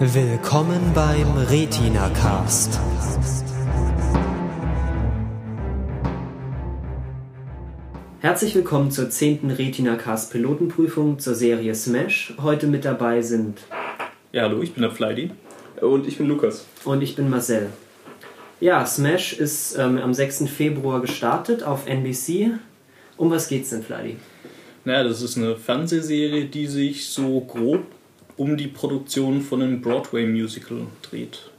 Willkommen beim Retina Cast. Herzlich willkommen zur 10. Retina Cast Pilotenprüfung zur Serie Smash. Heute mit dabei sind. Ja, hallo, ich bin der Fleidy. Und ich bin Lukas. Und ich bin Marcel. Ja, Smash ist ähm, am 6. Februar gestartet auf NBC. Um was geht's denn, Fleidy? Naja, das ist eine Fernsehserie, die sich so grob um die Produktion von einem Broadway-Musical dreht.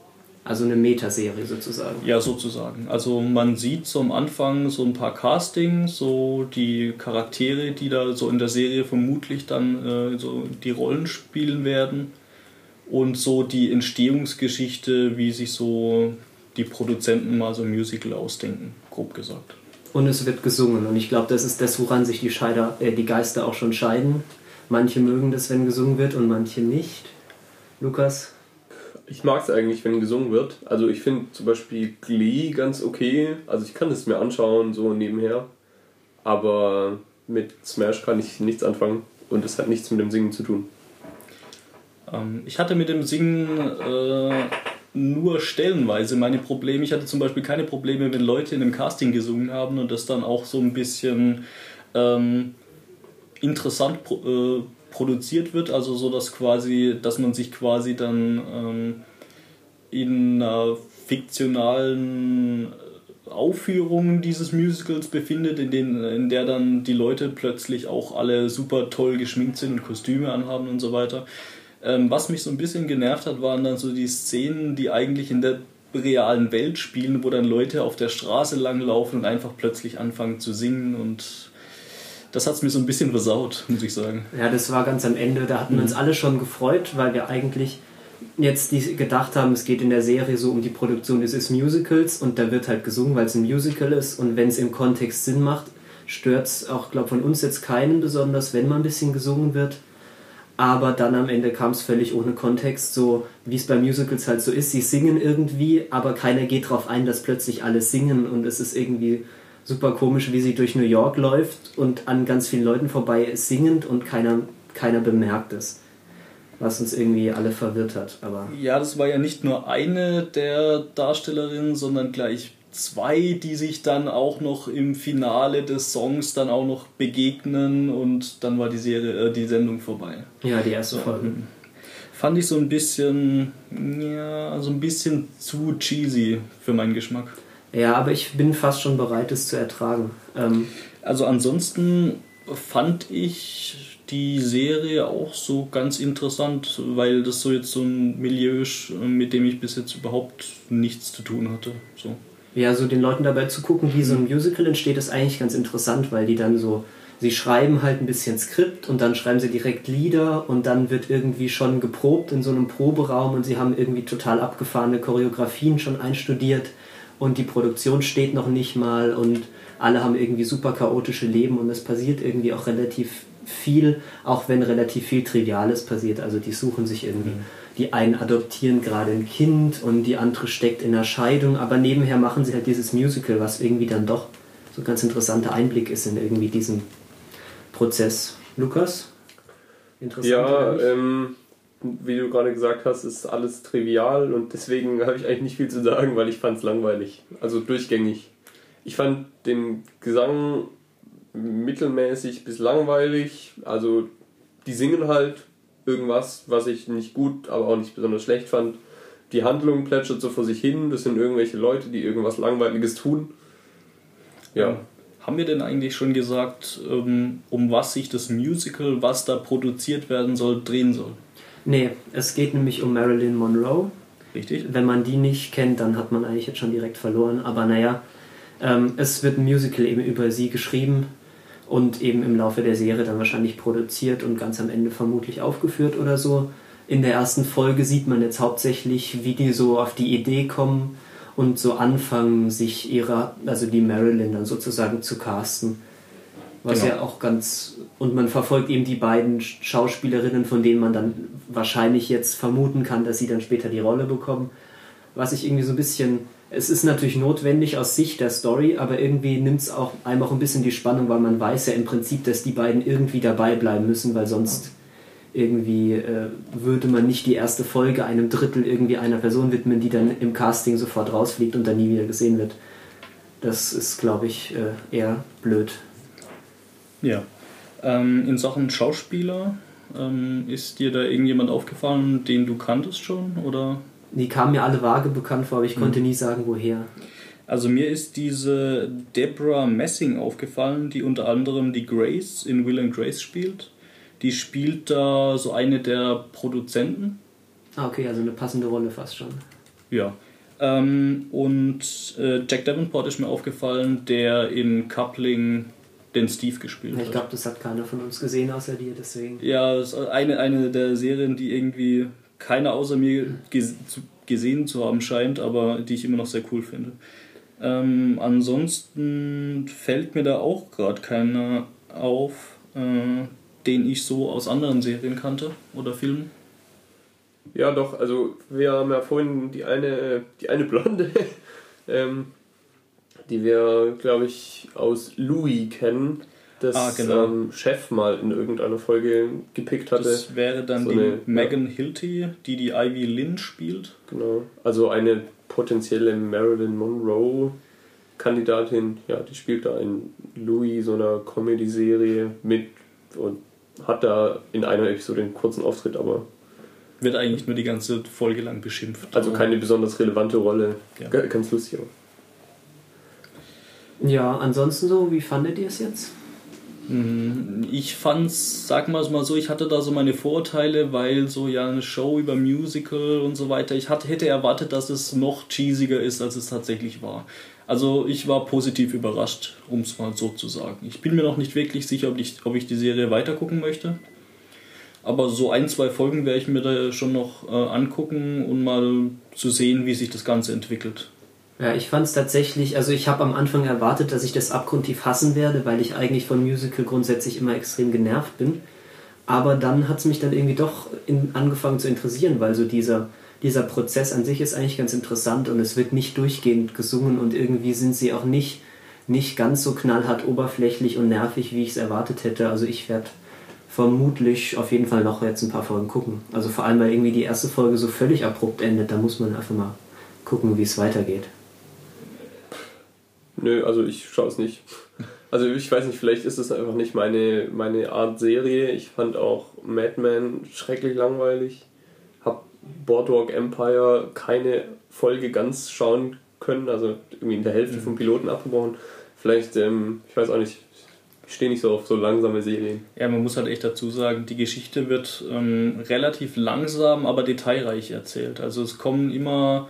Also eine Metaserie sozusagen. Ja, sozusagen. Also man sieht so am Anfang so ein paar Castings, so die Charaktere, die da so in der Serie vermutlich dann äh, so die Rollen spielen werden und so die Entstehungsgeschichte, wie sich so die Produzenten mal so ein Musical ausdenken, grob gesagt. Und es wird gesungen und ich glaube, das ist das, woran sich die, Scheider, äh, die Geister auch schon scheiden. Manche mögen das, wenn gesungen wird und manche nicht. Lukas? Ich mag es eigentlich, wenn gesungen wird. Also ich finde zum Beispiel Glee ganz okay. Also ich kann es mir anschauen, so nebenher. Aber mit Smash kann ich nichts anfangen und es hat nichts mit dem Singen zu tun. Ähm, ich hatte mit dem Singen äh, nur stellenweise meine Probleme. Ich hatte zum Beispiel keine Probleme, wenn Leute in einem Casting gesungen haben und das dann auch so ein bisschen ähm, interessant pro, äh, produziert wird, also so dass quasi, dass man sich quasi dann ähm, in einer fiktionalen Aufführung dieses Musicals befindet, in, denen, in der dann die Leute plötzlich auch alle super toll geschminkt sind und Kostüme anhaben und so weiter. Ähm, was mich so ein bisschen genervt hat, waren dann so die Szenen, die eigentlich in der realen Welt spielen, wo dann Leute auf der Straße langlaufen und einfach plötzlich anfangen zu singen und das hat es mir so ein bisschen versaut, muss ich sagen. Ja, das war ganz am Ende, da hatten wir uns mhm. alle schon gefreut, weil wir eigentlich jetzt die gedacht haben, es geht in der Serie so um die Produktion dieses Musicals und da wird halt gesungen, weil es ein Musical ist und wenn es im Kontext Sinn macht, stört es auch, glaube von uns jetzt keinen besonders, wenn mal ein bisschen gesungen wird. Aber dann am Ende kam es völlig ohne Kontext, so wie es bei Musicals halt so ist. Sie singen irgendwie, aber keiner geht darauf ein, dass plötzlich alle singen und es ist irgendwie super komisch, wie sie durch New York läuft und an ganz vielen Leuten vorbei ist, singend und keiner, keiner bemerkt es. Was uns irgendwie alle verwirrt hat. Aber ja, das war ja nicht nur eine der Darstellerinnen, sondern gleich zwei, die sich dann auch noch im Finale des Songs dann auch noch begegnen und dann war die Serie, äh, die Sendung vorbei. Ja, die erste Folge. Fand ich so ein bisschen, ja, so ein bisschen zu cheesy für meinen Geschmack. Ja, aber ich bin fast schon bereit, es zu ertragen. Ähm also ansonsten fand ich die Serie auch so ganz interessant, weil das so jetzt so ein Milieu ist, mit dem ich bis jetzt überhaupt nichts zu tun hatte. So. Ja, so den Leuten dabei zu gucken, wie so ein Musical entsteht, ist eigentlich ganz interessant, weil die dann so, sie schreiben halt ein bisschen Skript und dann schreiben sie direkt Lieder und dann wird irgendwie schon geprobt in so einem Proberaum und sie haben irgendwie total abgefahrene Choreografien schon einstudiert und die Produktion steht noch nicht mal und alle haben irgendwie super chaotische Leben und es passiert irgendwie auch relativ viel, auch wenn relativ viel Triviales passiert. Also die suchen sich irgendwie, mhm. die einen adoptieren gerade ein Kind und die andere steckt in einer Scheidung, aber nebenher machen sie halt dieses Musical, was irgendwie dann doch so ein ganz interessanter Einblick ist in irgendwie diesen Prozess. Lukas? Interessant. Ja, ähm, wie du gerade gesagt hast, ist alles trivial und deswegen habe ich eigentlich nicht viel zu sagen, weil ich fand es langweilig. Also durchgängig. Ich fand den Gesang mittelmäßig bis langweilig. Also die singen halt irgendwas, was ich nicht gut, aber auch nicht besonders schlecht fand. Die Handlung plätschert so vor sich hin. Das sind irgendwelche Leute, die irgendwas Langweiliges tun. Ja. Haben wir denn eigentlich schon gesagt, ähm, um was sich das Musical, was da produziert werden soll, drehen soll? Nee, es geht nämlich um Marilyn Monroe. Richtig. Wenn man die nicht kennt, dann hat man eigentlich jetzt schon direkt verloren. Aber naja, ähm, es wird ein Musical eben über sie geschrieben und eben im Laufe der Serie dann wahrscheinlich produziert und ganz am Ende vermutlich aufgeführt oder so. In der ersten Folge sieht man jetzt hauptsächlich, wie die so auf die Idee kommen und so anfangen, sich ihrer, also die Marilyn dann sozusagen zu casten. Was genau. ja auch ganz. Und man verfolgt eben die beiden Schauspielerinnen, von denen man dann wahrscheinlich jetzt vermuten kann, dass sie dann später die Rolle bekommen. Was ich irgendwie so ein bisschen. Es ist natürlich notwendig aus Sicht der Story, aber irgendwie nimmt es auch einem auch ein bisschen die Spannung, weil man weiß ja im Prinzip, dass die beiden irgendwie dabei bleiben müssen, weil sonst irgendwie äh, würde man nicht die erste Folge einem Drittel irgendwie einer Person widmen, die dann im Casting sofort rausfliegt und dann nie wieder gesehen wird. Das ist, glaube ich, äh, eher blöd. Ja. Ähm, in Sachen Schauspieler, ähm, ist dir da irgendjemand aufgefallen, den du kanntest schon? Oder? Die kamen mir alle vage bekannt vor, aber ich mhm. konnte nie sagen, woher. Also mir ist diese Deborah Messing aufgefallen, die unter anderem die Grace in Will and Grace spielt. Die spielt da so eine der Produzenten. Ah, okay, also eine passende Rolle fast schon. Ja. Ähm, und äh, Jack Davenport ist mir aufgefallen, der in Coupling den Steve gespielt hat. Ich glaube, das hat keiner von uns gesehen außer dir, deswegen. Ja, das ist eine, eine der Serien, die irgendwie keiner außer mir gesehen zu haben scheint, aber die ich immer noch sehr cool finde. Ähm, ansonsten fällt mir da auch gerade keiner auf, äh, den ich so aus anderen Serien kannte oder Filmen. Ja, doch, also wir haben ja vorhin die eine, die eine Blonde, ähm, die wir, glaube ich, aus Louis kennen, das ah, genau. ähm, Chef mal in irgendeiner Folge gepickt hatte. Das wäre dann so die eine, Megan ja. Hilty, die die Ivy Lynn spielt. Genau, also eine potenzielle Marilyn Monroe Kandidatin, ja, die spielt da in Louis, so einer Comedy-Serie mit und hat da in einer Episode einen kurzen Auftritt, aber. Wird eigentlich nur die ganze Folge lang beschimpft. Also keine besonders relevante Rolle. Ja. Ganz lustig. Ja, ansonsten so, wie fandet ihr es jetzt? Mhm. Ich fand's, sag mal mal so, ich hatte da so meine Vorteile, weil so ja eine Show über Musical und so weiter, ich hatte, hätte erwartet, dass es noch cheesiger ist, als es tatsächlich war. Also ich war positiv überrascht, um es mal so zu sagen. Ich bin mir noch nicht wirklich sicher, ob ich, ob ich die Serie weitergucken möchte. Aber so ein, zwei Folgen werde ich mir da schon noch äh, angucken und mal zu sehen, wie sich das Ganze entwickelt. Ja, ich fand es tatsächlich, also ich habe am Anfang erwartet, dass ich das abgrundtief hassen werde, weil ich eigentlich von Musical grundsätzlich immer extrem genervt bin. Aber dann hat es mich dann irgendwie doch in, angefangen zu interessieren, weil so dieser, dieser Prozess an sich ist eigentlich ganz interessant und es wird nicht durchgehend gesungen und irgendwie sind sie auch nicht, nicht ganz so knallhart oberflächlich und nervig, wie ich es erwartet hätte. Also ich werde vermutlich auf jeden Fall noch jetzt ein paar Folgen gucken. Also vor allem, weil irgendwie die erste Folge so völlig abrupt endet, da muss man einfach mal gucken, wie es weitergeht. Nö, also ich schaue es nicht. Also ich weiß nicht, vielleicht ist es einfach nicht meine, meine Art Serie. Ich fand auch Mad Men schrecklich langweilig. Hab Boardwalk Empire keine Folge ganz schauen können, also irgendwie in der Hälfte vom Piloten abgebrochen. Vielleicht, ähm, ich weiß auch nicht, ich stehe nicht so auf so langsame Serien. Ja, man muss halt echt dazu sagen, die Geschichte wird ähm, relativ langsam, aber detailreich erzählt. Also es kommen immer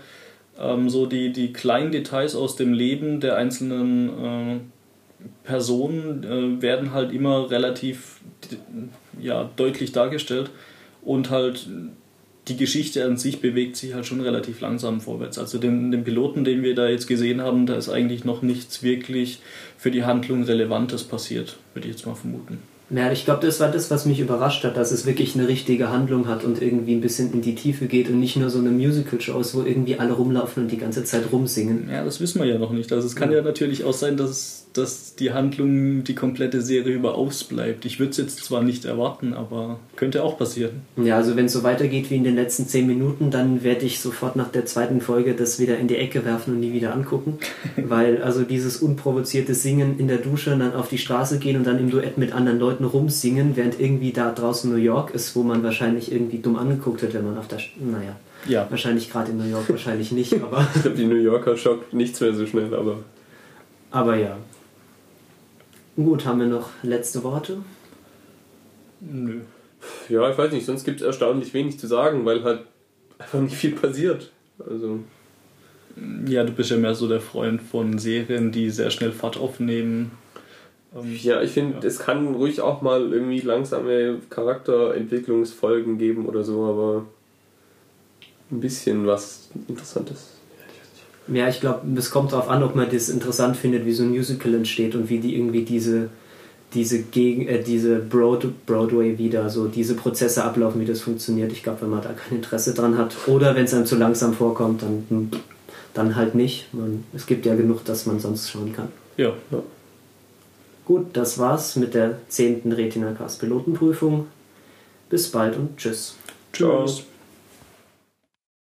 ähm, so die, die kleinen Details aus dem Leben der einzelnen äh, Personen äh, werden halt immer relativ ja, deutlich dargestellt und halt die Geschichte an sich bewegt sich halt schon relativ langsam vorwärts. Also den, den Piloten, den wir da jetzt gesehen haben, da ist eigentlich noch nichts wirklich für die Handlung Relevantes passiert, würde ich jetzt mal vermuten. Ja, ich glaube, das war das, was mich überrascht hat, dass es wirklich eine richtige Handlung hat und irgendwie ein bisschen in die Tiefe geht und nicht nur so eine Musical-Show ist, wo irgendwie alle rumlaufen und die ganze Zeit rumsingen. Ja, das wissen wir ja noch nicht. Also es kann ja, ja natürlich auch sein, dass dass die Handlung die komplette Serie über ausbleibt. Ich würde es jetzt zwar nicht erwarten, aber könnte auch passieren. Ja, also wenn es so weitergeht wie in den letzten zehn Minuten, dann werde ich sofort nach der zweiten Folge das wieder in die Ecke werfen und nie wieder angucken. Weil also dieses unprovozierte Singen in der Dusche und dann auf die Straße gehen und dann im Duett mit anderen Leuten rumsingen, während irgendwie da draußen New York ist, wo man wahrscheinlich irgendwie dumm angeguckt wird, wenn man auf der... Naja. Ja. Wahrscheinlich gerade in New York, wahrscheinlich nicht, aber. ich glaube, die New Yorker schockt nichts mehr so schnell, aber. Aber ja, Gut, haben wir noch letzte Worte? Nö. Ja, ich weiß nicht, sonst gibt es erstaunlich wenig zu sagen, weil halt einfach nicht viel passiert. Also. Ja, du bist ja mehr so der Freund von Serien, die sehr schnell Fahrt aufnehmen. Ähm, ja, ich finde, ja. es kann ruhig auch mal irgendwie langsame Charakterentwicklungsfolgen geben oder so, aber ein bisschen was Interessantes ja, ich glaube, es kommt darauf an, ob man das interessant findet, wie so ein Musical entsteht und wie die irgendwie diese, diese, Gegen äh, diese Broad Broadway wieder, so diese Prozesse ablaufen, wie das funktioniert. Ich glaube, wenn man da kein Interesse dran hat oder wenn es einem zu langsam vorkommt, dann, dann halt nicht. Man, es gibt ja genug, dass man sonst schauen kann. Ja. ja. Gut, das war's mit der 10. Retina Cast Pilotenprüfung. Bis bald und tschüss. Tschüss.